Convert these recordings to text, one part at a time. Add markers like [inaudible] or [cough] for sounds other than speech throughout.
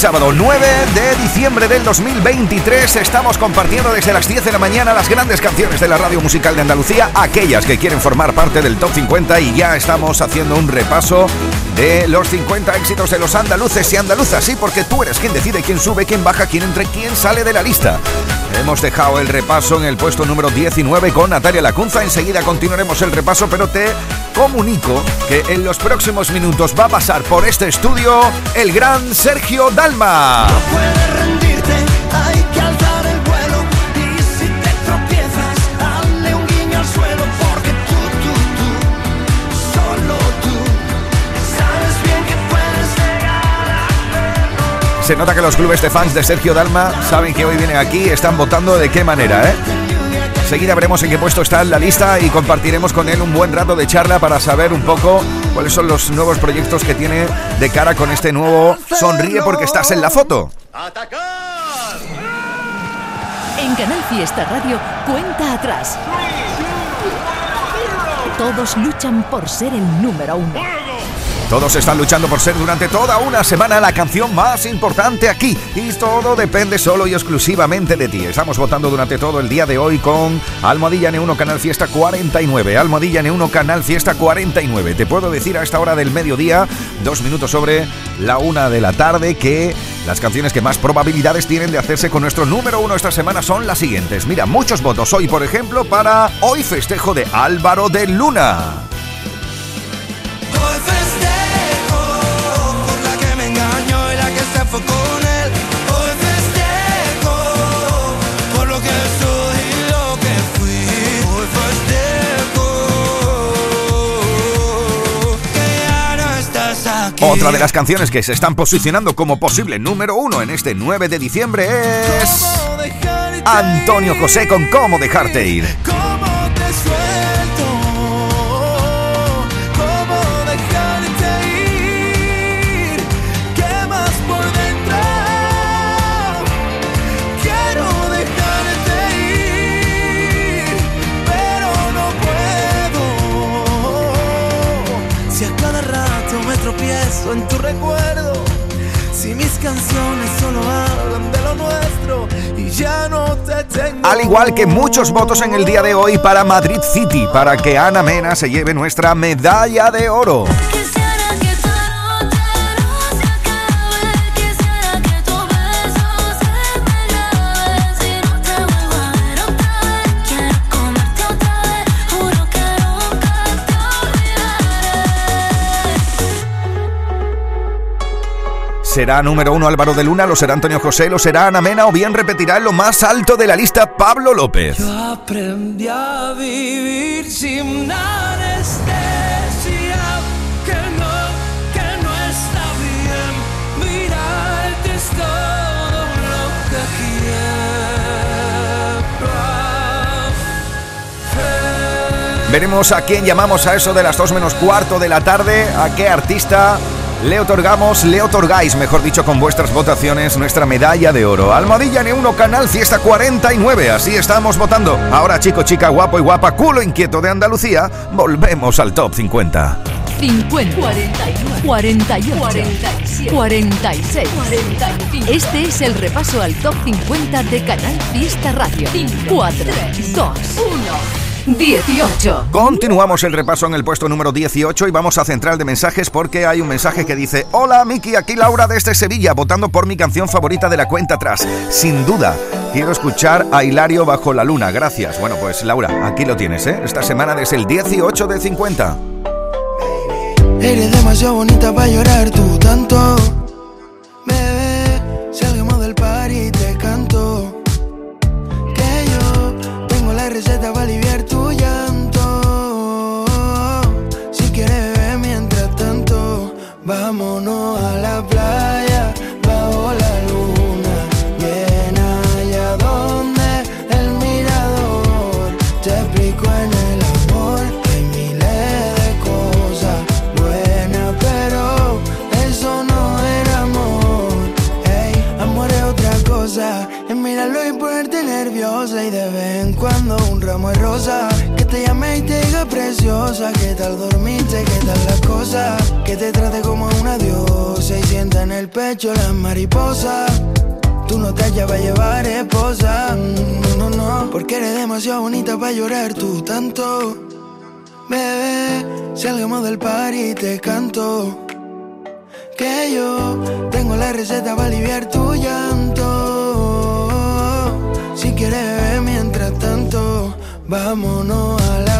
sábado 9 de diciembre del 2023. Estamos compartiendo desde las 10 de la mañana las grandes canciones de la radio musical de Andalucía, aquellas que quieren formar parte del top 50 y ya estamos haciendo un repaso de los 50 éxitos de los andaluces y andaluzas. Sí, porque tú eres quien decide quién sube, quién baja, quién entra, quién sale de la lista. Hemos dejado el repaso en el puesto número 19 con Natalia Lacunza. Enseguida continuaremos el repaso, pero te comunico que en los próximos minutos va a pasar por este estudio el gran Sergio Dalma. Se nota que los clubes de fans de Sergio Dalma saben que hoy vienen aquí y están votando de qué manera, ¿eh? Enseguida veremos en qué puesto está la lista y compartiremos con él un buen rato de charla para saber un poco cuáles son los nuevos proyectos que tiene de cara con este nuevo Sonríe porque estás en la foto. En Canal Fiesta Radio, cuenta atrás. Todos luchan por ser el número uno. Todos están luchando por ser durante toda una semana la canción más importante aquí. Y todo depende solo y exclusivamente de ti. Estamos votando durante todo el día de hoy con Almohadilla N1 Canal Fiesta 49. Almohadilla N1 Canal Fiesta 49. Te puedo decir a esta hora del mediodía, dos minutos sobre la una de la tarde, que las canciones que más probabilidades tienen de hacerse con nuestro número uno esta semana son las siguientes. Mira, muchos votos hoy, por ejemplo, para Hoy Festejo de Álvaro de Luna. Otra de las canciones que se están posicionando como posible número uno en este 9 de diciembre es Antonio José con Cómo dejarte ir. En tu recuerdo. Si mis canciones solo hablan de lo nuestro y ya no te tengo. Al igual que muchos votos en el día de hoy para Madrid City, para que Ana Mena se lleve nuestra medalla de oro. ¿Será número uno Álvaro de Luna? ¿Lo será Antonio José? ¿Lo será Ana Mena? ¿O bien repetirá en lo más alto de la lista Pablo López? Yo aprendí a vivir sin anestesia, que no, que no está bien. Es todo lo que. Veremos a quién llamamos a eso de las dos menos cuarto de la tarde, a qué artista le otorgamos, le otorgáis, mejor dicho, con vuestras votaciones, nuestra medalla de oro. Almohadilla N1 Canal Fiesta 49, así estamos votando. Ahora, chico, chica, guapo y guapa, culo inquieto de Andalucía, volvemos al top 50. 50, 41, 48, 47, 46, 45. Este es el repaso al top 50 de Canal Fiesta Radio. 4, 2, 1. 18. Continuamos el repaso en el puesto número 18 y vamos a central de mensajes porque hay un mensaje que dice: Hola Miki, aquí Laura desde Sevilla, votando por mi canción favorita de la cuenta atrás. Sin duda, quiero escuchar a Hilario bajo la luna. Gracias. Bueno, pues Laura, aquí lo tienes, ¿eh? Esta semana desde el 18 de 50. Eres demasiado bonita para llorar tú tanto. Bebé, salgamos del par y te canto. Que yo tengo la receta para ramo de rosa que te llame y te diga preciosa, qué tal dormiste, qué tal las cosas, que te trate como una diosa y sienta en el pecho las mariposas. Tú no te hallas a llevar esposa, no, no, no, porque eres demasiado bonita para llorar tú tanto. Bebé, salgamos del par y te canto que yo tengo la receta para aliviar tu llanto. Si quieres vámonos a la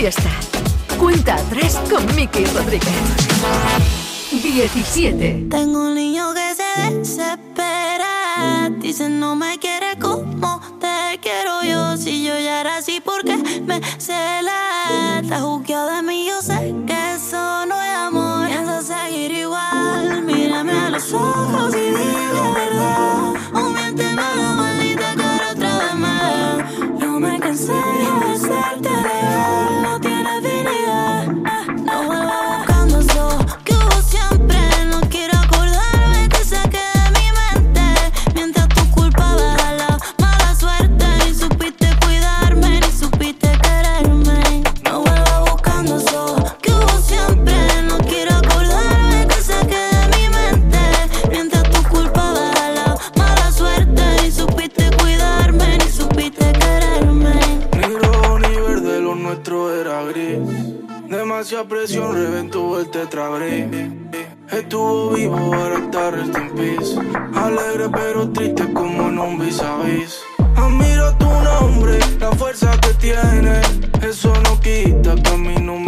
Fiesta. Cuenta atrás con Miki Rodríguez. 17. Tengo un niño que se desespera. Dice no me quiere como te quiero yo. Si yo ya era así, porque me cela? Está juzgado de mí, yo sé que eso no es amor. Piensa seguir igual. Mírame a los ojos y dime la verdad. O miénteme me cansé de. Demasiada presión reventó el. Estuvo vivo, ahora está rest in. Alegre pero triste como en un vis a vis. Admiro tu nombre, la fuerza que tiene. Eso no quita que a mí no me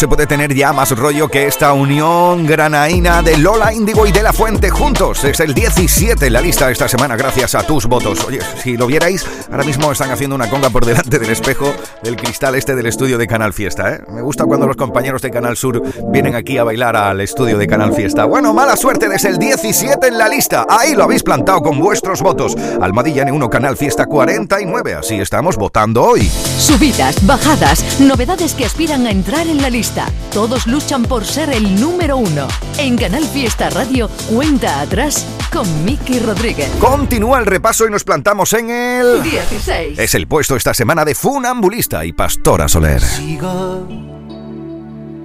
Se puede tener ya más rollo que esta unión granaína de Lola Índigo y de La Fuente juntos. Es el 17 en la lista esta semana gracias a tus votos. Oye, si lo vierais, ahora mismo están haciendo una conga por delante del espejo del cristal este del estudio de Canal Fiesta. ¿eh? Me gusta cuando los compañeros de Canal Sur vienen aquí a bailar al estudio de Canal Fiesta. Bueno, mala suerte desde el 17 en la lista. Ahí lo habéis plantado con vuestros votos. Almadilla N1 Canal Fiesta 49. Así estamos votando hoy. Subidas, bajadas, novedades que aspiran a entrar en la lista. Todos luchan por ser el número uno. En Canal Fiesta Radio, cuenta atrás con Miki Rodríguez. Continúa el repaso y nos plantamos en el 16. Es el puesto esta semana de Funambulista y Pastora Soler. Sigo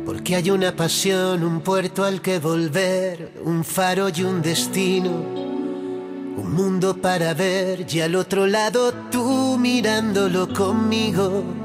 porque hay una pasión, un puerto al que volver, un faro y un destino, un mundo para ver y al otro lado tú mirándolo conmigo.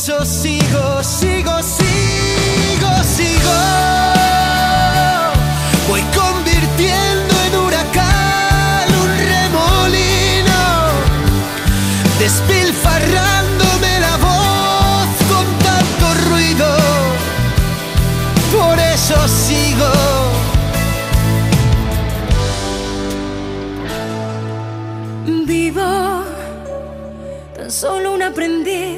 Eso sigo, sigo, sigo, sigo. Voy convirtiendo en huracán un remolino, despilfarrándome la voz con tanto ruido. Por eso sigo. Vivo tan solo un aprendiz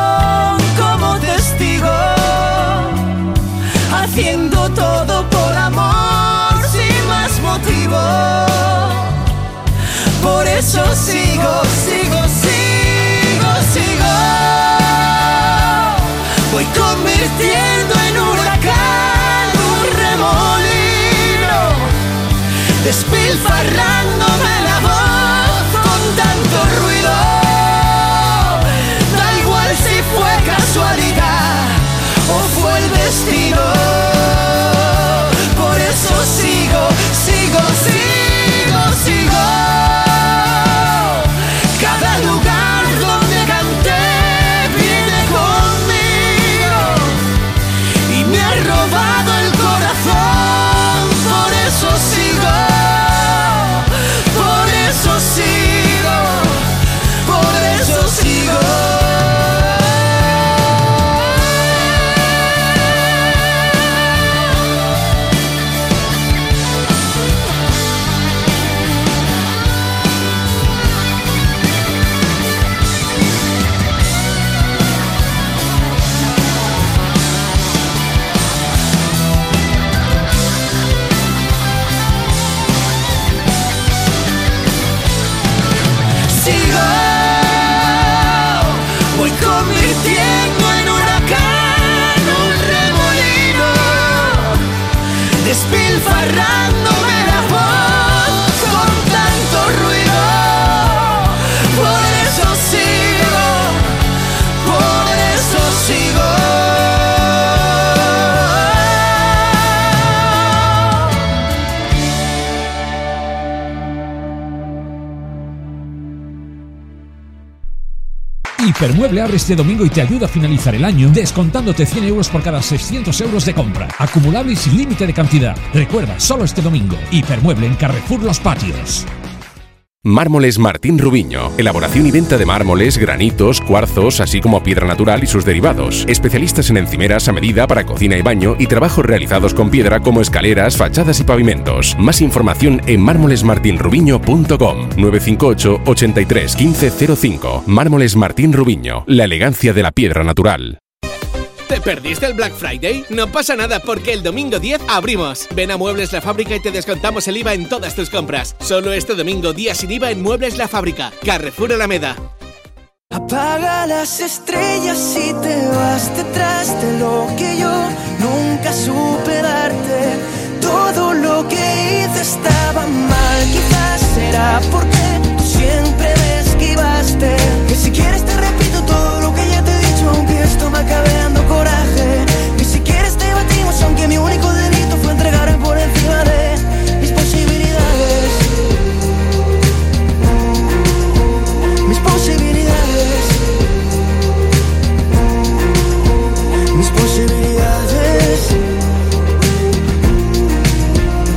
eso sigo, sigo, sigo, sigo. Voy convirtiendo en huracán un remolino, despilfarrándome la voz con tanto ruido. Da igual si fue casualidad o fue el Hipermueble abre este domingo y te ayuda a finalizar el año descontándote 100 euros por cada 600 euros de compra. Acumulable sin límite de cantidad. Recuerda, solo este domingo. Hipermueble en Carrefour Los Patios. Mármoles Martín Rubiño. Elaboración y venta de mármoles, granitos, cuarzos, así como piedra natural y sus derivados. Especialistas en encimeras a medida para cocina y baño y trabajos realizados con piedra como escaleras, fachadas y pavimentos. Más información en mármolesmartinrubiño.com 958 83 1505. Mármoles Martín Rubiño. La elegancia de la piedra natural. ¿Te perdiste el Black Friday? No pasa nada porque el domingo 10 abrimos. Ven a Muebles La Fábrica y te descontamos el IVA en todas tus compras. Solo este domingo día sin IVA en Muebles La Fábrica. Carrefour Alameda. Apaga las estrellas y te vas detrás de lo que yo nunca supe darte. Todo lo que hice estaba mal, quizás será porque tú siempre me esquivaste. Que si quieres te repito todo lo que ya te he dicho, aunque dando coraje. Que si quieres te batimos, aunque mi único delito fue entregarme por encima de mis posibilidades. Mis posibilidades. Mis posibilidades.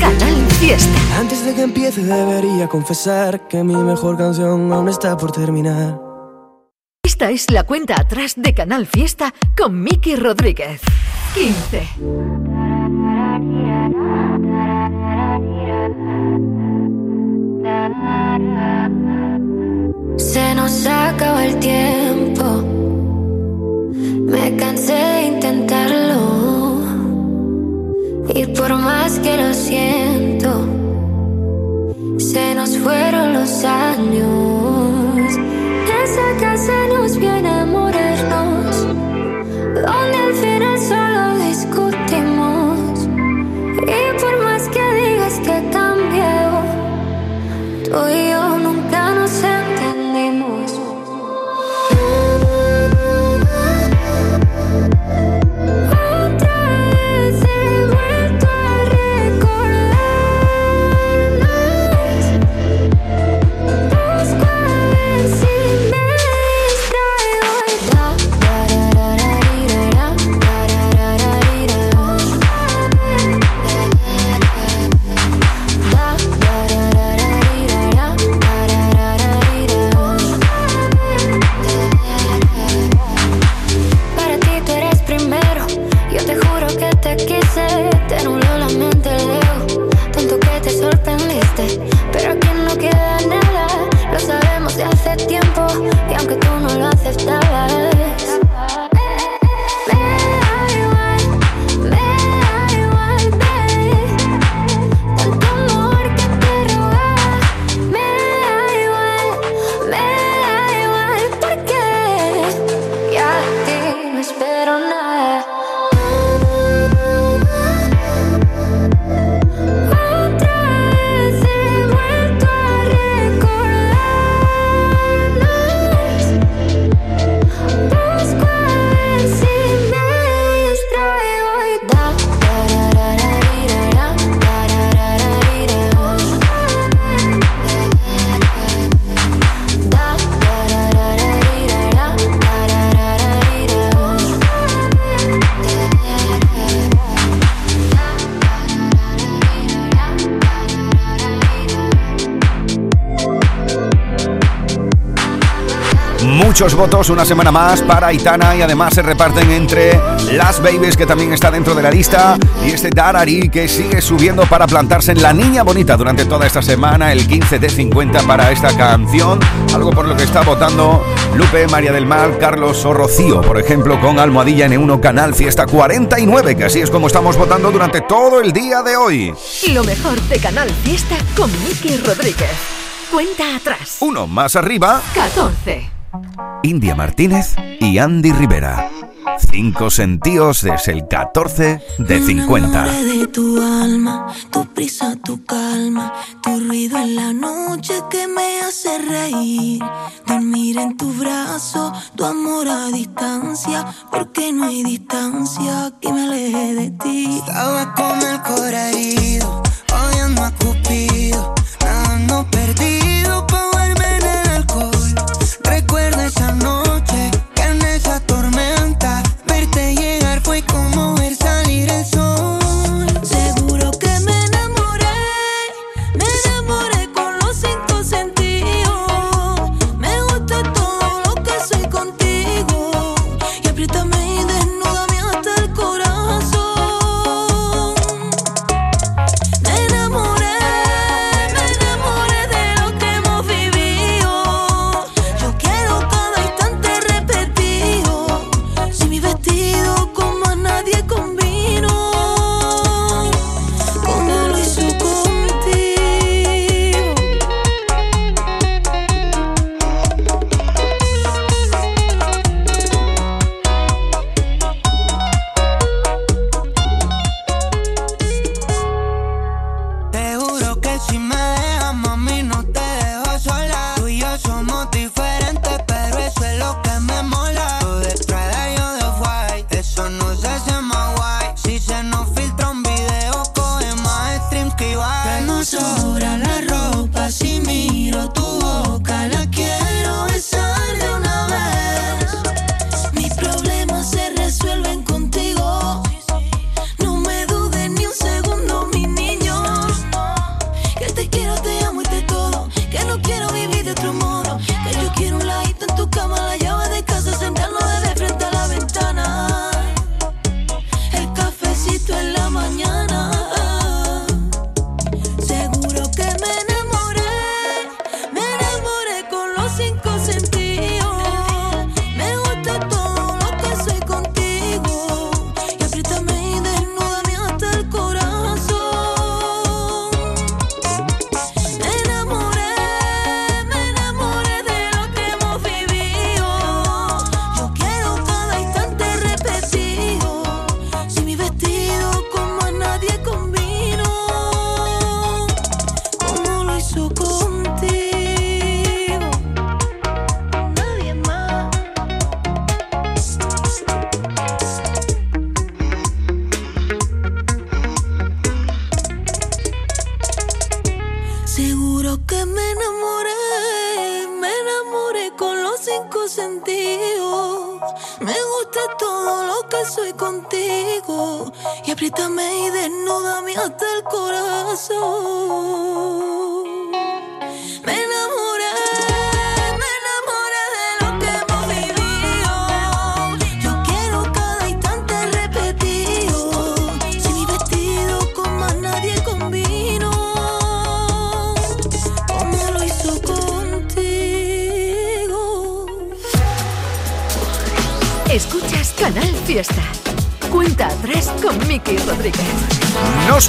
Canal Fiesta. Antes de que empiece debería confesar que mi mejor canción aún está por terminar. Es la cuenta atrás de Canal Fiesta con Miki Rodríguez. 15. Se nos acaba el tiempo. Me cansé de intentarlo. Y por más que lo siento, se nos fueron los años. Esa casa nos vio Muchos votos una semana más para Aitana y además se reparten entre las babies que también está dentro de la lista y este Darari que sigue subiendo para plantarse en la niña bonita durante toda esta semana, el 15 de 50 para esta canción, algo por lo que está votando Lupe, María del Mar, Carlos o Rocío, por ejemplo, con Almohadilla N1 Canal Fiesta 49, que así es como estamos votando durante todo el día de hoy. Lo mejor de Canal Fiesta con Miki Rodríguez. Cuenta atrás. Uno más arriba, 14. India Martínez y Andy Rivera. Cinco sentidos desde el 14 de 50. Me enamoré de tu alma, tu prisa, tu calma, tu ruido en la noche que me hace reír. Dormir en tu brazo, tu amor a distancia, porque no hay distancia que me aleje de ti. Estaba con el corazón herido, odiando a Cupido, nadando perdido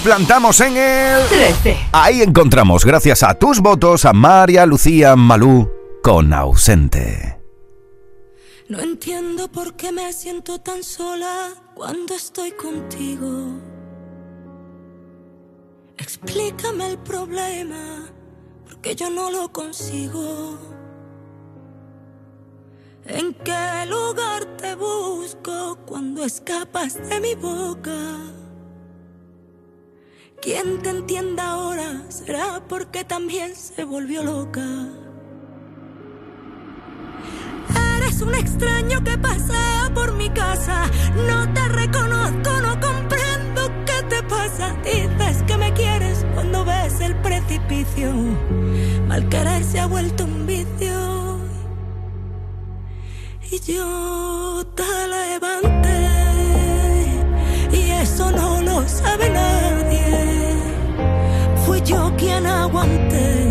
plantamos en el 13. Ahí encontramos, gracias a tus votos, a María Lucía Malú con ausente. No entiendo por qué me siento tan sola cuando estoy contigo. Explícame el problema, porque yo no lo consigo. ¿En qué lugar te busco cuando escapas de mi boca? Quien te entienda ahora será porque también se volvió loca. Eres un extraño que pasea por mi casa. No te reconozco, no comprendo qué te pasa. Dices que me quieres cuando ves el precipicio. Mal querer se ha vuelto un vicio. Y yo te levanté. Y eso no lo sabe nadie. Yo quien aguanté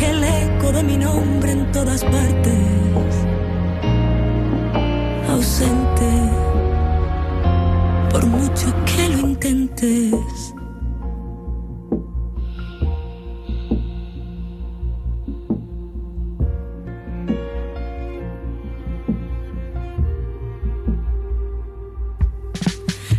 el eco de mi nombre en todas partes ausente, por mucho que lo intentes.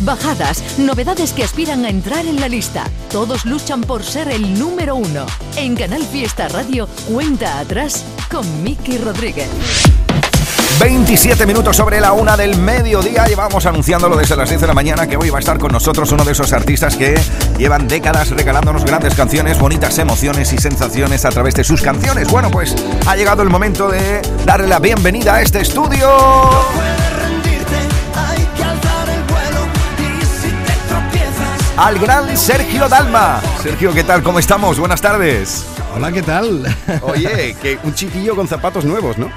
Bajadas, novedades que aspiran a entrar en la lista. Todos luchan por ser el número uno. En Canal Fiesta Radio, cuenta atrás con Miki Rodríguez. 27 minutos sobre la una del mediodía. Llevamos anunciándolo desde las 10 de la mañana que hoy va a estar con nosotros uno de esos artistas que llevan décadas regalándonos grandes canciones, bonitas emociones y sensaciones a través de sus canciones. Bueno, pues ha llegado el momento de darle la bienvenida a este estudio. Al gran Sergio Dalma. Sergio, ¿qué tal? ¿Cómo estamos? Buenas tardes. Hola, ¿qué tal? Oye, [laughs] que un chiquillo con zapatos nuevos, ¿no?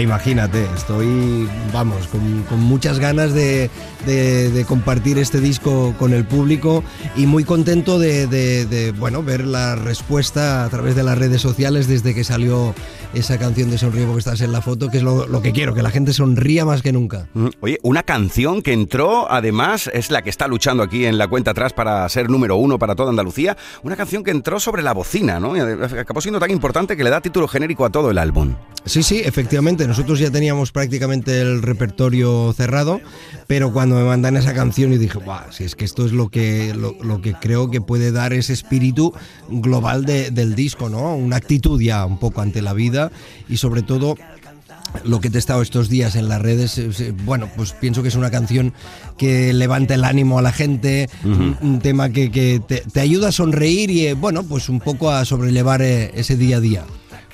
imagínate, estoy, vamos, con, muchas ganas de, compartir este disco con el público y muy contento de, bueno, ver la respuesta a través de las redes sociales desde que salió esa canción de Sonríe porque estás en la foto, que es lo, que quiero, que la gente sonría más que nunca. Mm, oye, una canción que entró, además, es la que está luchando aquí en la cuenta atrás para ser número uno para toda Andalucía, una canción que entró sobre la bocina, ¿no? Y acabó siendo tan importante que le da título genérico a todo el álbum. Sí, sí, efectivamente. Nosotros ya teníamos prácticamente el repertorio cerrado, pero cuando me mandan esa canción y dije, Buah, si es que esto es lo que, lo, que creo que puede dar ese espíritu global del disco, ¿no? Una actitud ya un poco ante la vida y sobre todo lo que te he estado estos días en las redes, bueno, pues pienso que es una canción que levanta el ánimo a la gente, un, tema que, te, ayuda a sonreír y, eh, bueno, pues un poco a sobrellevar eh, ese día a día.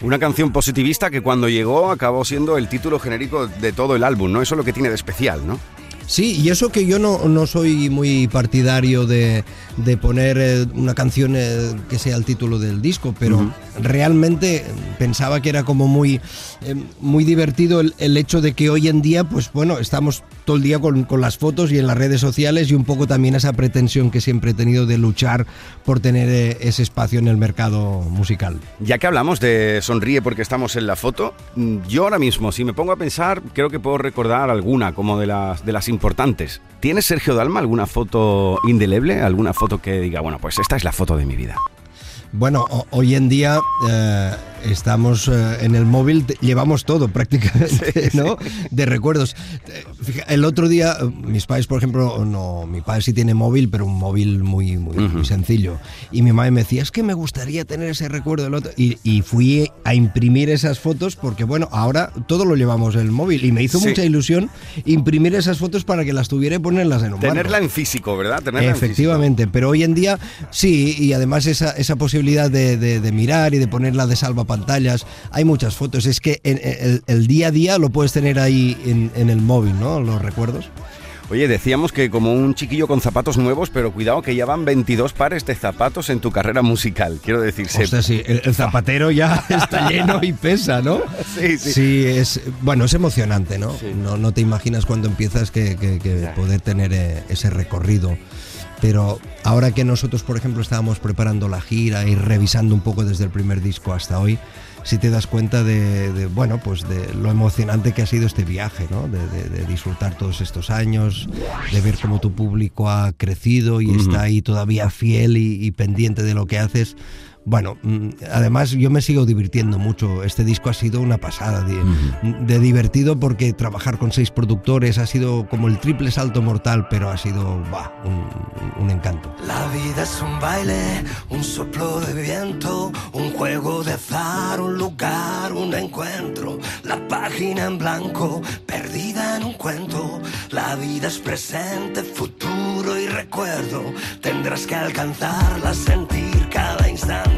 Una canción positivista que cuando llegó acabó siendo el título genérico de todo el álbum, ¿no? Eso es lo que tiene de especial, ¿no? Sí, y eso que yo no, no soy muy partidario de, de poner eh, una canción eh, que sea el título del disco, pero realmente pensaba que era como muy, eh, muy divertido el, el, hecho de que hoy en día, pues bueno, estamos todo el día con, con, las fotos y en las redes sociales y un poco también esa pretensión que siempre he tenido de luchar por tener ese espacio en el mercado musical. Ya que hablamos de sonríe porque estamos en la foto, mm, yo ahora mismo, si me pongo a pensar, creo que puedo recordar alguna como de las, de las importantes. ¿Tiene Sergio Dalma alguna foto indeleble? ¿Alguna foto que diga, bueno, pues esta es la foto de mi vida? Bueno, hoy en día eh, estamos eh, en el móvil, llevamos todo [laughs] prácticamente, ¿no? De recuerdos. El otro día, mis padres, por ejemplo, no, mi padre sí tiene móvil, pero un móvil muy, muy, sencillo. Y mi madre me decía, es que me gustaría tener ese recuerdo del otro. Y, fui a imprimir esas fotos porque, bueno, ahora todo lo llevamos en el móvil. Y me hizo mucha ilusión imprimir esas fotos para que las tuviera y ponerlas en un Tenerla en físico, ¿verdad? Tenerla Efectivamente, pero hoy en día sí, y además esa, esa posibilidad de, de mirar y de ponerla de salva pantallas. Hay muchas fotos. Es que el, día a día lo puedes tener ahí en, el móvil, ¿no? Los recuerdos. Oye, decíamos que como un chiquillo con zapatos nuevos, pero cuidado que ya van 22 pares de zapatos en tu carrera musical, quiero decirse. Sea, sí, el, zapatero ya [laughs] está lleno y pesa, ¿no? [laughs] Sí, sí. Sí, es, bueno, es emocionante, ¿no? No, no te imaginas cuando empiezas que, poder tener eh, ese recorrido pero ahora que nosotros, por ejemplo, estábamos preparando la gira y revisando un poco desde el primer disco hasta hoy, si te das cuenta de, bueno, pues de lo emocionante que ha sido este viaje, ¿no? De, disfrutar todos estos años, de ver cómo tu público ha crecido y está ahí todavía fiel y pendiente de lo que haces bueno, mm, además yo me sigo divirtiendo mucho. Este disco ha sido una pasada de, divertido porque trabajar con seis productores ha sido como el triple salto mortal, pero ha sido un, un, encanto. La vida es un baile, un soplo de viento, un juego de azar, un lugar, un encuentro. La página en blanco, perdida en un cuento. La vida es presente, futuro y recuerdo. Tendrás que alcanzarla, sentir cada instante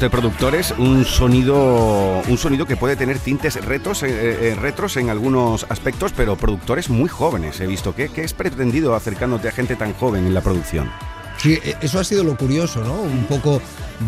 De productores, un sonido, un sonido que puede tener tintes retos, eh, eh, retros en algunos aspectos, pero productores muy jóvenes, he visto. ¿Qué, ¿Qué es pretendido acercándote a gente tan joven en la producción? Sí, e, eso ha sido lo curioso, ¿no? Un poco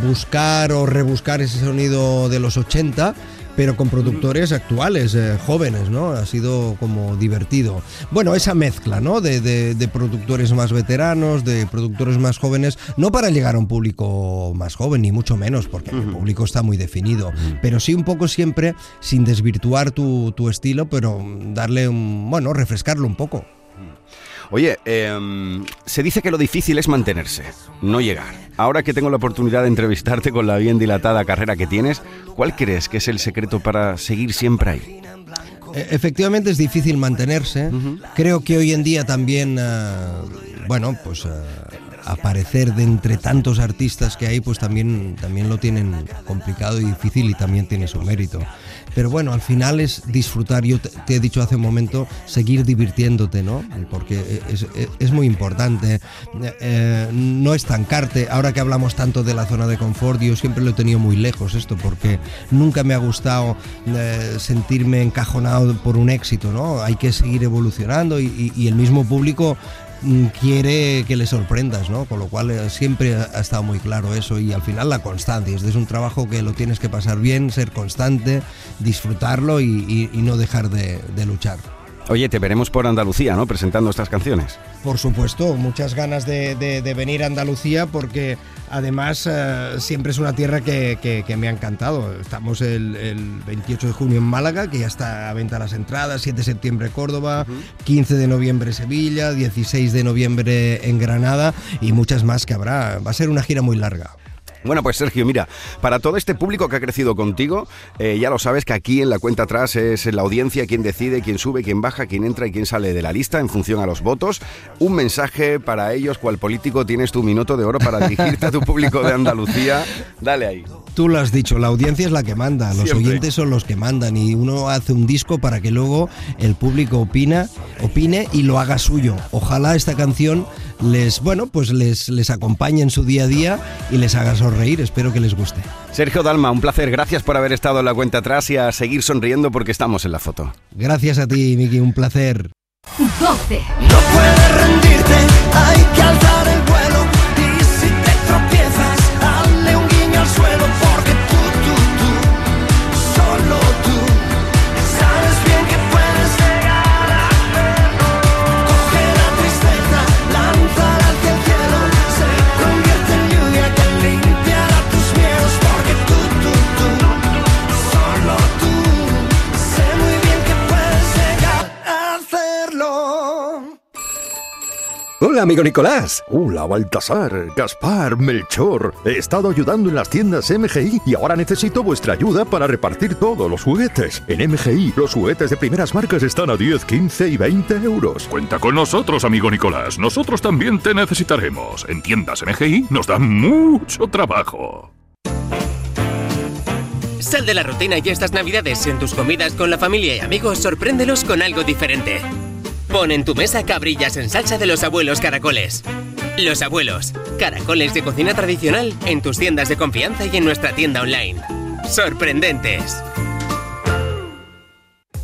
buscar o rebuscar ese sonido de los 80 pero con productores actuales, eh, jóvenes, ¿no? Ha sido como divertido. Bueno, esa mezcla, ¿no? De, productores más veteranos, de productores más jóvenes, no para llegar a un público más joven, ni mucho menos, porque el público está muy definido, pero sí un poco siempre sin desvirtuar tu, tu estilo, pero darle un, bueno, refrescarlo un poco. Oye, em, se dice que lo difícil es mantenerse, no llegar. Ahora que tengo la oportunidad de entrevistarte con la bien dilatada carrera que tienes, ¿cuál crees que es el secreto para seguir siempre ahí? E, efectivamente es difícil mantenerse. Creo que hoy en día también, eh, bueno, pues eh, aparecer de entre tantos artistas que hay, pues también, también lo tienen complicado y difícil y también tiene su mérito. Pero bueno, al final es disfrutar, yo te, he dicho hace un momento, seguir divirtiéndote, ¿no? Porque es, muy importante eh, no estancarte. Ahora que hablamos tanto de la zona de confort, yo siempre lo he tenido muy lejos esto, porque nunca me ha gustado eh, sentirme encajonado por un éxito, ¿no? Hay que seguir evolucionando y el mismo público quiere que le sorprendas, ¿no? Con lo cual eh, siempre ha estado muy claro eso y al final la constancia. Este es un trabajo que lo tienes que pasar bien, ser constante, disfrutarlo y, no dejar de luchar. Oye, te veremos por Andalucía, ¿no? Presentando estas canciones. Por supuesto, muchas ganas de, venir a Andalucía porque además eh, siempre es una tierra que, me ha encantado. Estamos el, 28 de junio en Málaga, que ya está a venta las entradas, 7 de septiembre Córdoba, 15 de noviembre Sevilla, 16 de noviembre en Granada y muchas más que habrá. Va a ser una gira muy larga. Bueno, pues Sergio, mira, para todo este público que ha crecido contigo, eh, ya lo sabes que aquí en la cuenta atrás es la audiencia quien decide, quién sube, quién baja, quién entra y quién sale de la lista en función a los votos. Un mensaje para ellos, cual político tienes tu minuto de oro para dirigirte a tu público de Andalucía. Dale ahí. Tú lo has dicho, la audiencia es la que manda, los oyentes son los que mandan y uno hace un disco para que luego el público opina, opine y lo haga suyo. Ojalá esta canción les, bueno, pues les, les acompañe en su día a día y les haga sonreír. Espero que les guste. Sergio Dalma, un placer. Gracias por haber estado en la cuenta atrás y a seguir sonriendo porque estamos en la foto. Gracias a ti, Miki, un placer. 12. No puedes rendirte, hay que alzar Hola, amigo Nicolás. Hola, Baltasar, Gaspar, Melchor. He estado ayudando en las tiendas MGI y ahora necesito vuestra ayuda para repartir todos los juguetes. En MGI, los juguetes de primeras marcas están a 10, 15 y 20 euros. Cuenta con nosotros, amigo Nicolás. Nosotros también te necesitaremos. En tiendas MGI nos da mucho trabajo. Sal de la rutina y estas navidades en tus comidas con la familia y amigos, sorpréndelos con algo diferente. Pon en tu mesa cabrillas en salsa de los abuelos caracoles. Los abuelos, caracoles de cocina tradicional en tus tiendas de confianza y en nuestra tienda online. Sorprendentes.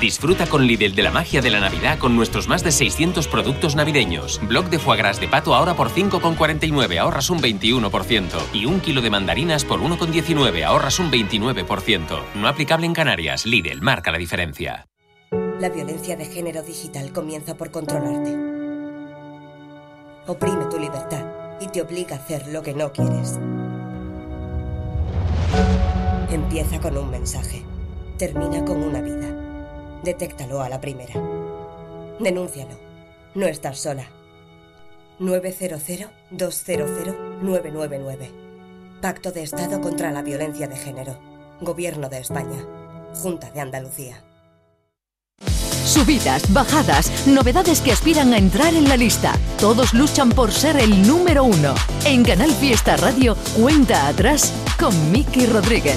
Disfruta con Lidl de la magia de la Navidad con nuestros más de 600 productos navideños. Bloc de foie de pato ahora por 5,49, ahorras un 21%. Y un kilo de mandarinas por 1,19, ahorras un 29%. No aplicable en Canarias. Lidl marca la diferencia. La violencia de género digital comienza por controlarte. Oprime tu libertad y te obliga a hacer lo que no quieres. Empieza con un mensaje. Termina con una vida. Detéctalo a la primera. Denúncialo. No estás sola. 900-200-999. Pacto de Estado contra la Violencia de Género. Gobierno de España. Junta de Andalucía. Subidas, bajadas, novedades que aspiran a entrar en la lista. Todos luchan por ser el número uno. En Canal Fiesta Radio, cuenta atrás con Miki Rodríguez.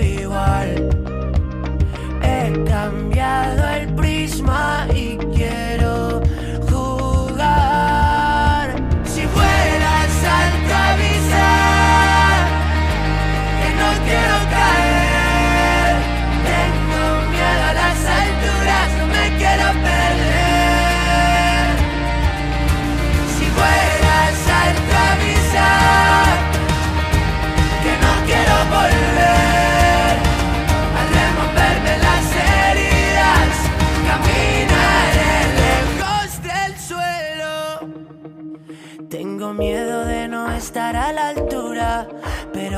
Igual. He cambiado el prisma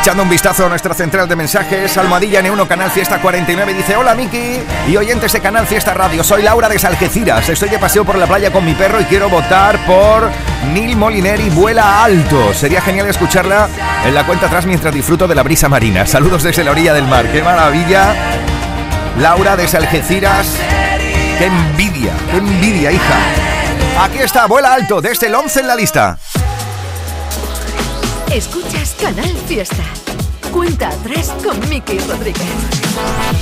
Echando un vistazo a nuestra central de mensajes, Almohadilla N1 Canal Fiesta 49 dice Hola Miki y oyentes de Canal Fiesta Radio, soy Laura de Salgeciras, estoy de paseo por la playa con mi perro y quiero votar por Nil Molineri Vuela Alto. Sería genial escucharla en la cuenta atrás mientras disfruto de la brisa marina. Saludos desde la orilla del mar, qué maravilla. Laura de Salgeciras, qué envidia, qué envidia hija. Aquí está, Vuela Alto, desde el 11 en la lista. Escuchas Canal Fiesta. Cuenta atrás con Miki Rodríguez.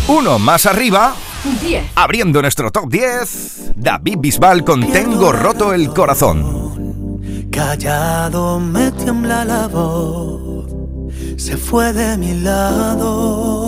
Uno más arriba. 10. Abriendo nuestro top 10, David Bisbal con Tengo roto el corazón. Callado me tiembla la voz, se fue de mi lado.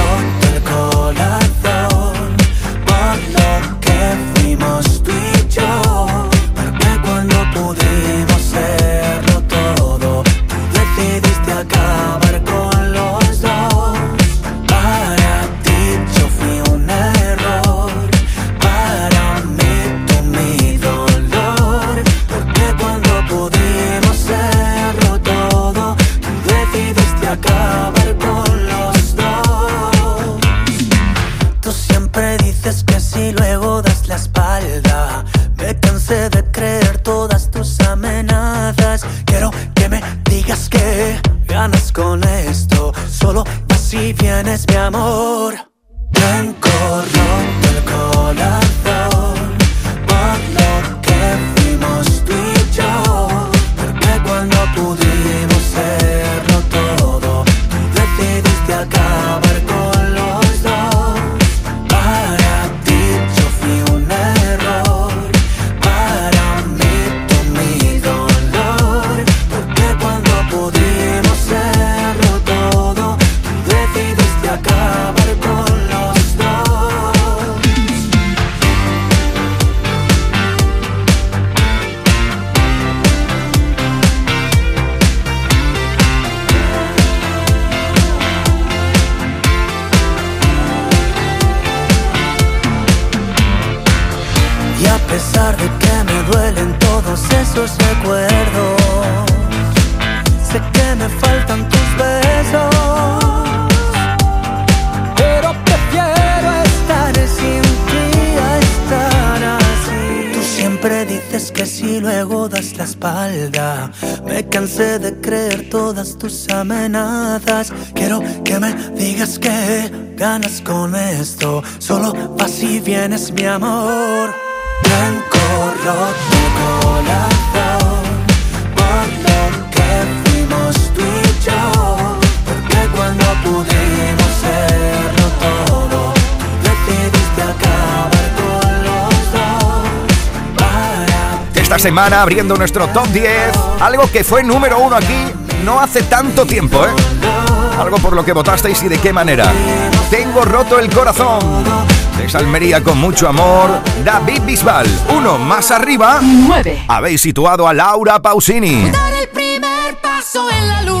cansé de creer todas tus amenazas. Quiero que me digas que ganas con esto. Solo vas y vienes, mi amor. Tus amenazas. Quiero que me digas que ganas con esto. Solo vas y vienes, mi amor. Blanco roto corazón. Por lo que fuimos tú y yo. Porque cuando pudimos serlo todo, decidiste acabar con los dos. Para Esta semana abriendo nuestro top 10, algo que fue número uno aquí no hace tanto tiempo, ¿eh? Algo por lo que votasteis y de qué manera. Tengo roto el corazón. De Salmería con mucho amor, David Bisbal. Uno más arriba. 9. Habéis situado a Laura Pausini. Dar el primer paso en la luna.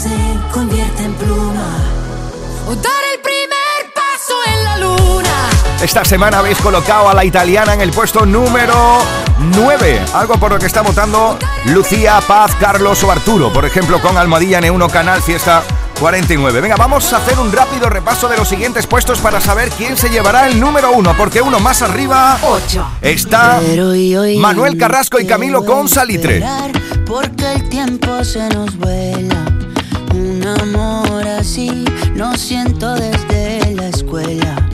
Se convierte en pluma. O dar el primer paso en la luna. Esta semana habéis colocado a la italiana en el puesto número 9. Algo por lo que está votando Lucía, Paz, Carlos o Arturo. Por ejemplo, con Almohadilla N1 Canal Fiesta 49. Venga, vamos a hacer un rápido repaso de los siguientes puestos para saber quién se llevará el número 1. Porque uno más arriba 8. está Manuel Carrasco y Camilo con Salitre. Porque el tiempo se nos vuela. Amor así lo siento desde la escuela.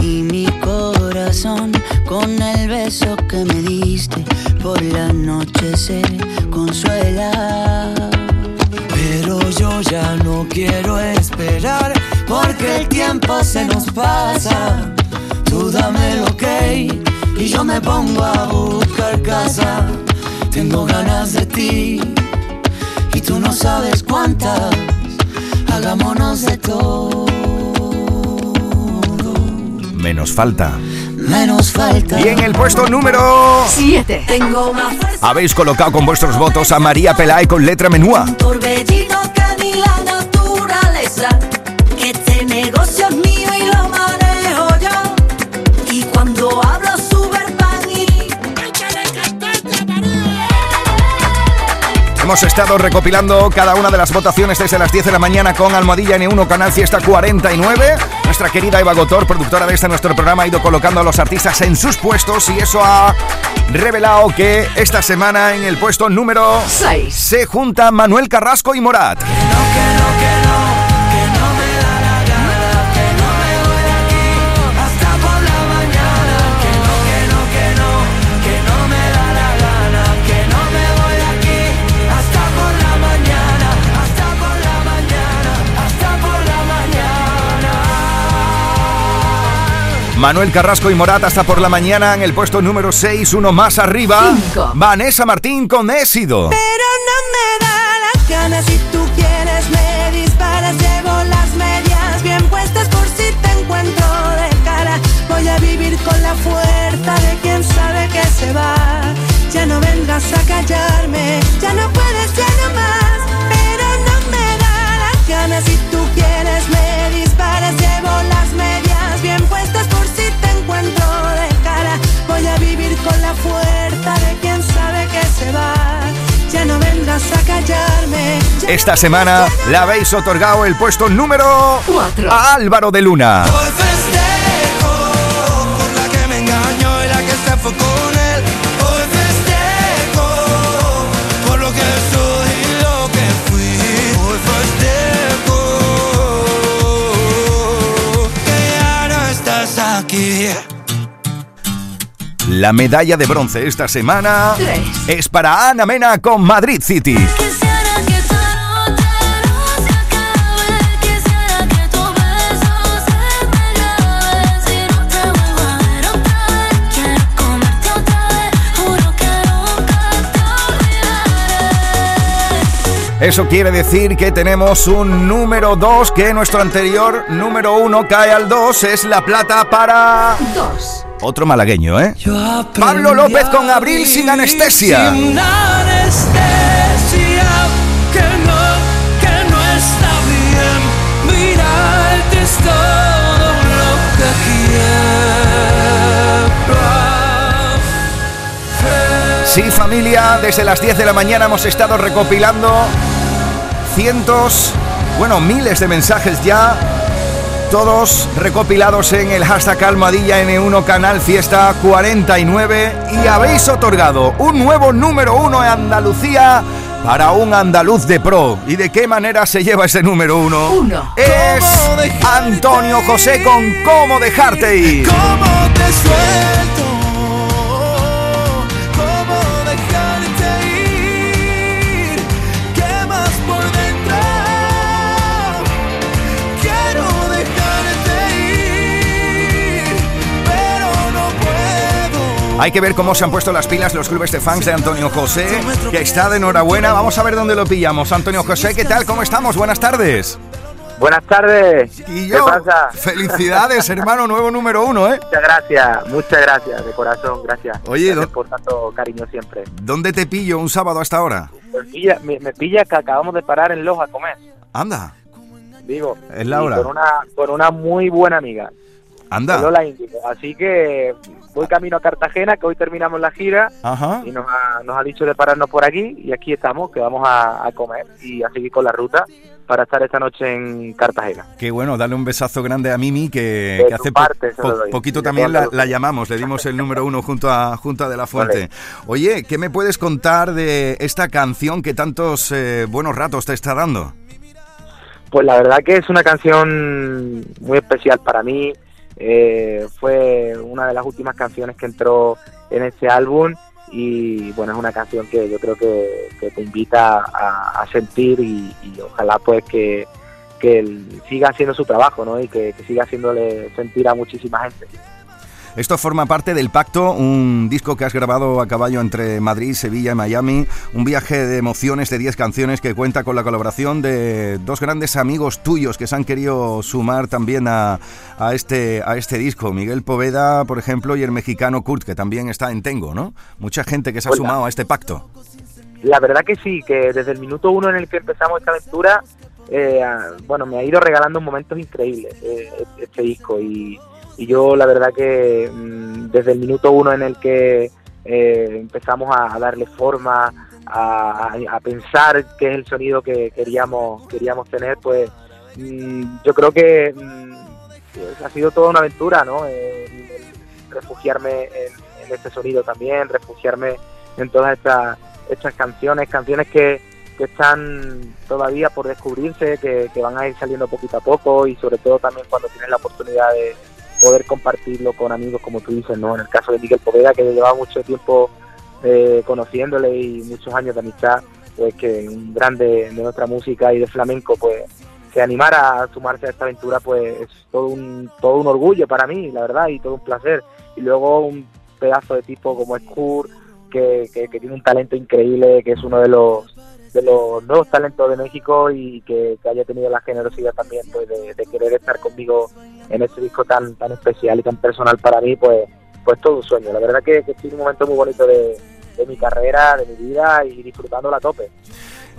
Y mi corazón con el beso que me diste por la noche se consuela. Pero yo ya no quiero esperar porque el tiempo se nos pasa. Tú dame el ok y yo me pongo a buscar casa. Tengo ganas de ti y tú no sabes cuántas. Hagámonos de todo. Menos falta. Menos falta. Y en el puesto número 7. Tengo más fuerza. habéis colocado con vuestros votos a María Pelay con letra menúa. Torbellino que Hemos estado recopilando cada una de las votaciones desde las 10 de la mañana con Almohadilla N1 Canal Fiesta 49. Nuestra querida Eva Gotor, productora de este nuestro programa, ha ido colocando a los artistas en sus puestos y eso ha revelado que esta semana en el puesto número 6 se juntan Manuel Carrasco y Morat. Hasta Manuel Carrasco y Morat hasta por la mañana en el puesto número 6, uno más arriba. Cinco. Vanessa Martín con Ésido. Pero no me da la gana si tú quieres me disparas llevo las medias bien puestas por si te encuentro de cara voy a vivir con la fuerza de quien sabe que se va ya no callarme. Ya no puedes, ya no más, con la fuerza de quien sabe que se va. Ya no vendrás a callarme. Esta semana le habéis otorgado el puesto número 4 a Álvaro de Luna. La medalla de bronce esta semana Tres. es para Ana Mena con Madrid City. Quisiera que todo no se acabe. Quisiera que tu beso se me grabe. Si no te vuelvo a ver otra vez, quiero comerte otra vez. Juro que nunca te olvidaré. Eso quiere decir que tenemos un número 2, que nuestro anterior número 1 cae al 2, es la plata para 2 otro malagueño, ¿eh? Pablo López con Abril sin anestesia. Sin anestesia, que no, que no está bien. Es todo lo que quiero. Sí, familia, desde las 10 de la mañana hemos estado recopilando cientos, bueno, miles de mensajes ya, todos recopilados en el hashtag Almadilla N1 Canal Fiesta 49 y habéis otorgado un nuevo número uno en Andalucía para un andaluz de pro. ¿Y de qué manera se lleva ese número uno? Uno. Es Antonio José con Cómo dejarte ir. ¿Cómo te suelto? Hay que ver cómo se han puesto las pilas los clubes de fans de Antonio José, que está de enhorabuena. Vamos a ver dónde lo pillamos. Antonio José, ¿qué tal? ¿Cómo estamos? Buenas tardes. Buenas tardes. Y ¿Qué yo, pasa? [laughs] felicidades, hermano, nuevo número uno, ¿eh? Muchas gracias, muchas gracias, de corazón, gracias. Oye, Gracias ¿dó- por tanto cariño siempre. ¿Dónde te pillo un sábado hasta ahora? Me pilla, me, me pilla que acabamos de parar en Loja a comer, Anda, digo. Es la hora. Con una, con una muy buena amiga. Anda. Lola Índigo. Así que voy camino a Cartagena, que hoy terminamos la gira. Ajá. Y nos ha, nos ha dicho de pararnos por aquí. Y aquí estamos, que vamos a, a comer y a seguir con la ruta para estar esta noche en Cartagena. Qué bueno, dale un besazo grande a Mimi, que, hace parte po- poquito también la, la la llamamos, le dimos el número uno junto a, junto a De La Fuente. Oye, ¿qué me puedes contar de esta canción que tantos eh, buenos ratos te está dando? Pues la verdad que es una canción muy especial para mí. Eh, fue una de las últimas canciones que entró en este álbum y bueno, es una canción que yo creo que, te invita a, sentir y, y ojalá pues que, que él siga haciendo su trabajo ¿no? y que, que siga haciéndole sentir a muchísima gente. Esto forma parte del Pacto, un disco que has grabado a caballo entre Madrid, Sevilla y Miami, un viaje de emociones de 10 canciones que cuenta con la colaboración de dos grandes amigos tuyos que se han querido sumar también a, a este, a este disco, Miguel Poveda, por ejemplo, y el mexicano Kurt, que también está en Tengo, ¿no? Mucha gente que se ha Hola. sumado a este pacto. La verdad que sí, que desde el minuto uno en el que empezamos esta aventura, eh, bueno, me ha ido regalando momentos increíbles eh, este disco y, y yo la verdad que mm, desde el minuto uno en el que eh, empezamos a, darle forma, a, pensar qué es el sonido que queríamos queríamos tener, pues mm, yo creo que mm, pues, ha sido toda una aventura, ¿no? Eh, refugiarme en, en este sonido también, refugiarme en todas estas estas canciones, canciones que, que están todavía por descubrirse, que, que van a ir saliendo poquito a poco y sobre todo también cuando tienes la oportunidad de poder compartirlo con amigos como tú dices, ¿no? En el caso de Miguel Poveda, que llevaba mucho tiempo eh, conociéndole y muchos años de amistad, pues que un grande de nuestra música y de flamenco, pues se animara a sumarse a esta aventura, pues es todo un, todo un orgullo para mí, la verdad, y todo un placer. Y luego un pedazo de tipo como es que, que, que tiene un talento increíble, que es uno de los de los nuevos talentos de México y que, que haya tenido la generosidad también pues de, de querer estar conmigo en este disco tan tan especial y tan personal para mí, pues pues todo un sueño. La verdad que, que en un momento muy bonito de, de mi carrera, de mi vida y disfrutándola a tope.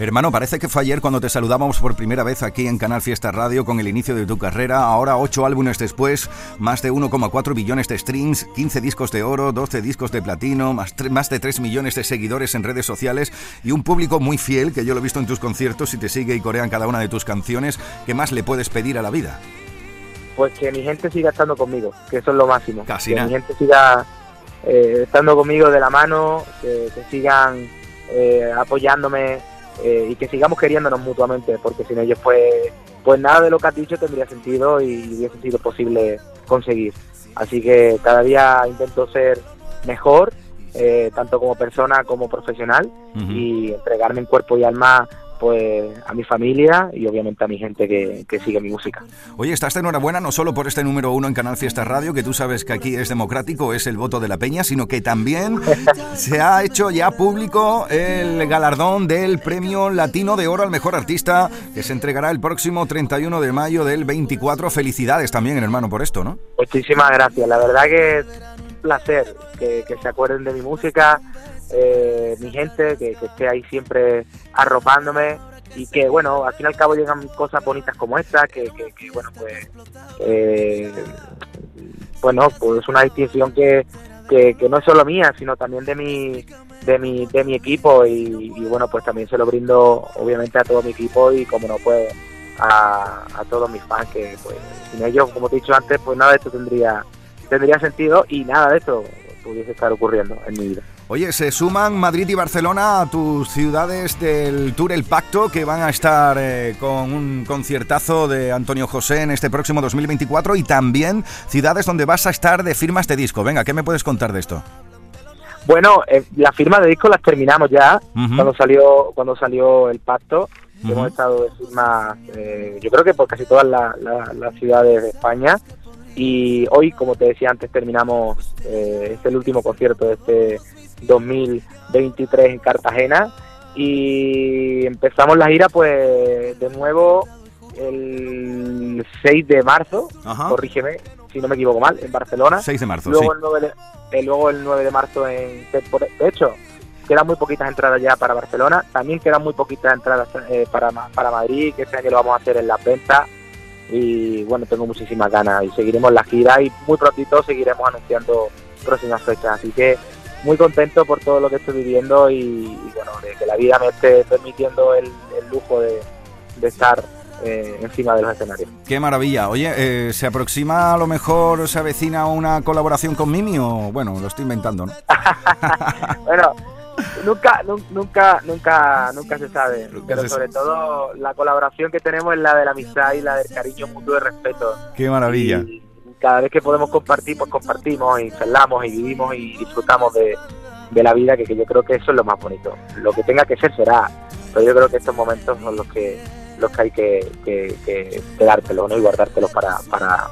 Hermano, parece que fue ayer cuando te saludábamos por primera vez aquí en Canal Fiesta Radio con el inicio de tu carrera. Ahora, ocho álbumes después, más de 1,4 billones de streams, 15 discos de oro, 12 discos de platino, más, más de 3 millones de seguidores en redes sociales y un público muy fiel, que yo lo he visto en tus conciertos y te sigue y corean cada una de tus canciones. ¿Qué más le puedes pedir a la vida? Pues que mi gente siga estando conmigo, que eso es lo máximo. Casi que nada. mi gente siga eh, estando conmigo de la mano, que, que sigan eh, apoyándome eh, y que sigamos queriéndonos mutuamente, porque sin ellos pues, pues nada de lo que has dicho tendría sentido y hubiese sido posible conseguir. Así que cada día intento ser mejor, eh, tanto como persona como profesional, y entregarme en cuerpo y alma pues a mi familia y obviamente a mi gente que, que sigue mi música. Oye, estás de enhorabuena no solo por este número uno en Canal Fiesta Radio, que tú sabes que aquí es democrático, es el voto de la peña, sino que también [laughs] se ha hecho ya público el galardón del Premio Latino de Oro al Mejor Artista, que se entregará el próximo 31 de mayo del 24. Felicidades también, hermano, por esto, ¿no? Muchísimas gracias. La verdad que es un placer que, que se acuerden de mi música, eh, mi gente, que, que esté ahí siempre arropándome y que, bueno, al fin y al cabo llegan cosas bonitas como esta, que, que, que, bueno, pues, eh, bueno, pues es una distinción que, que, que no es solo mía, sino también de mi de mi, de mi equipo y, y, bueno, pues también se lo brindo obviamente a todo mi equipo y como no pues a, a todos mis fans que pues sin ellos, como te he dicho antes, pues nada de esto tendría tendría sentido y nada de esto pudiese estar ocurriendo en mi vida. Oye, se suman Madrid y Barcelona a tus ciudades del Tour El Pacto, que van a estar eh, con un conciertazo de Antonio José en este próximo 2024 y también ciudades donde vas a estar de firmas de disco. Venga, ¿qué me puedes contar de esto? Bueno, eh, las firmas de disco las terminamos ya cuando salió cuando salió el pacto. Hemos estado de firmas, eh, yo creo que por casi todas la- la- las ciudades de España. Y hoy, como te decía antes, terminamos eh, este el último concierto de este 2023 en Cartagena. Y empezamos la gira, pues, de nuevo el 6 de marzo, Ajá. corrígeme si no me equivoco mal, en Barcelona. 6 de marzo, luego sí. el 9 de, eh, luego el 9 de marzo en de hecho quedan muy poquitas entradas ya para Barcelona también quedan muy poquitas entradas eh, para para Madrid que este año lo vamos a hacer en las ventas y bueno tengo muchísimas ganas y seguiremos la gira y muy prontito seguiremos anunciando próximas fechas así que muy contento por todo lo que estoy viviendo y, y, bueno de que la vida me esté permitiendo el, el lujo de, de estar eh, encima de los escenarios Qué maravilla. Oye, eh, ¿se aproxima a lo mejor, se avecina una colaboración con Mimi o, bueno, lo estoy inventando, ¿no? [laughs] bueno, nunca, nu- nunca, nunca, nunca se sabe. pero se sobre todo la colaboración que tenemos es la de la amistad y la del cariño mutuo y respeto. Qué maravilla. Y cada vez que podemos compartir, pues compartimos y charlamos y vivimos y disfrutamos de, de la vida, que, que yo creo que eso es lo más bonito. Lo que tenga que ser será, pero yo creo que estos momentos son los que los que hay que, que, que quedártelos ¿no? y guardártelos para, para,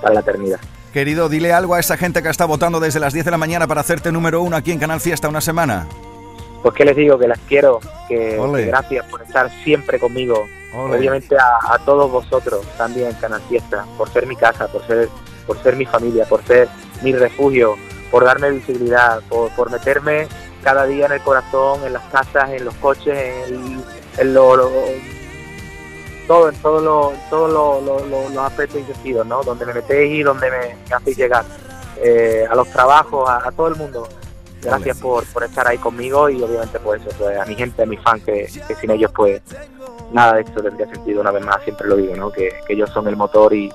para la eternidad. Querido, dile algo a esa gente que está votando desde las 10 de la mañana para hacerte número uno aquí en Canal Fiesta una semana. Pues que les digo, que las quiero, que, gracias por estar siempre conmigo. Obviamente a, a todos vosotros también, Canal Fiesta, por ser mi casa, por ser, por ser mi familia, por ser mi refugio, por darme visibilidad, por, por meterme cada día en el corazón, en las casas, en los coches, en, lo, lo- todo, en todos lo- en todos lo- lo- lo- los aspectos y sentidos, ¿no? Donde me metéis y donde me, me hacéis llegar. Eh, a los trabajos, a, a todo el mundo. Gracias por, por estar ahí conmigo y obviamente pues eso, pues, a mi gente, a mis fans, que, que sin ellos pues nada de esto tendría sentido una vez más, siempre lo digo, ¿no? Que, que ellos son el motor y,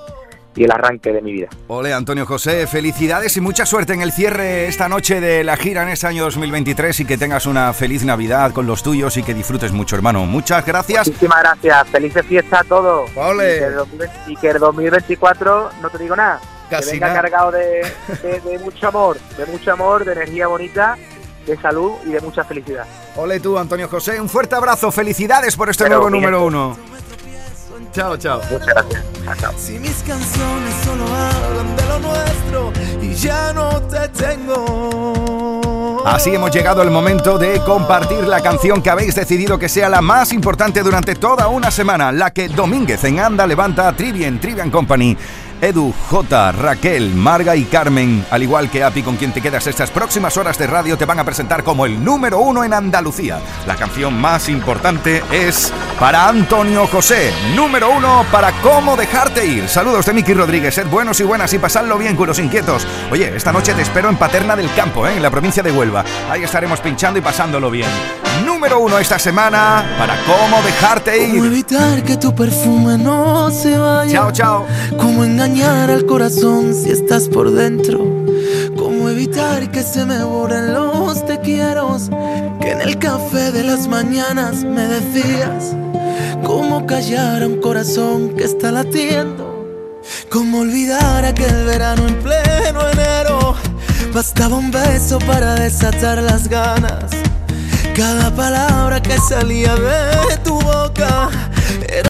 y el arranque de mi vida. Ole, Antonio José, felicidades y mucha suerte en el cierre esta noche de la gira en este año 2023 y que tengas una feliz Navidad con los tuyos y que disfrutes mucho, hermano. Muchas gracias. Muchísimas gracias, felices fiestas a todos. Ole. Y que, el 2020 y que el 2024, no te digo nada, Casi que venga nada. cargado de, de- de mucho amor, de mucho amor, de energía bonita, de salud y de mucha felicidad. Ole tú, Antonio José, un fuerte abrazo, felicidades por este Pero, nuevo mi número uno. Chao, chao. Muchas gracias. Chao, chao. Si mis canciones solo hablan de lo nuestro y ya no te tengo. Así hemos llegado al momento de compartir la canción que habéis decidido que sea la más importante durante toda una semana, la que Domínguez en Anda levanta a Trivian, Trivian Company. Edu, J, Raquel, Marga y Carmen, al igual que Api con quien te quedas estas próximas horas de radio, te van a presentar como el número uno en Andalucía. La canción más importante es para Antonio José, número uno para Cómo dejarte ir. Saludos de Miki Rodríguez, sed buenos y buenas y pasadlo bien con los inquietos. Oye, esta noche te espero en Paterna del Campo, ¿eh? en la provincia de Huelva. Ahí estaremos pinchando y pasándolo bien. Número uno esta semana para Cómo dejarte ir. Cómo evitar que tu perfume no se vaya. Chao, chao. Cómo engañar al corazón si estás por dentro. Cómo evitar que se me borren los te quiero que en el café de las mañanas me decías. Cómo callar a un corazón que está latiendo. Cómo olvidar aquel verano en pleno enero. Bastaba un beso para desatar las ganas. Cada palabra que salía de tu boca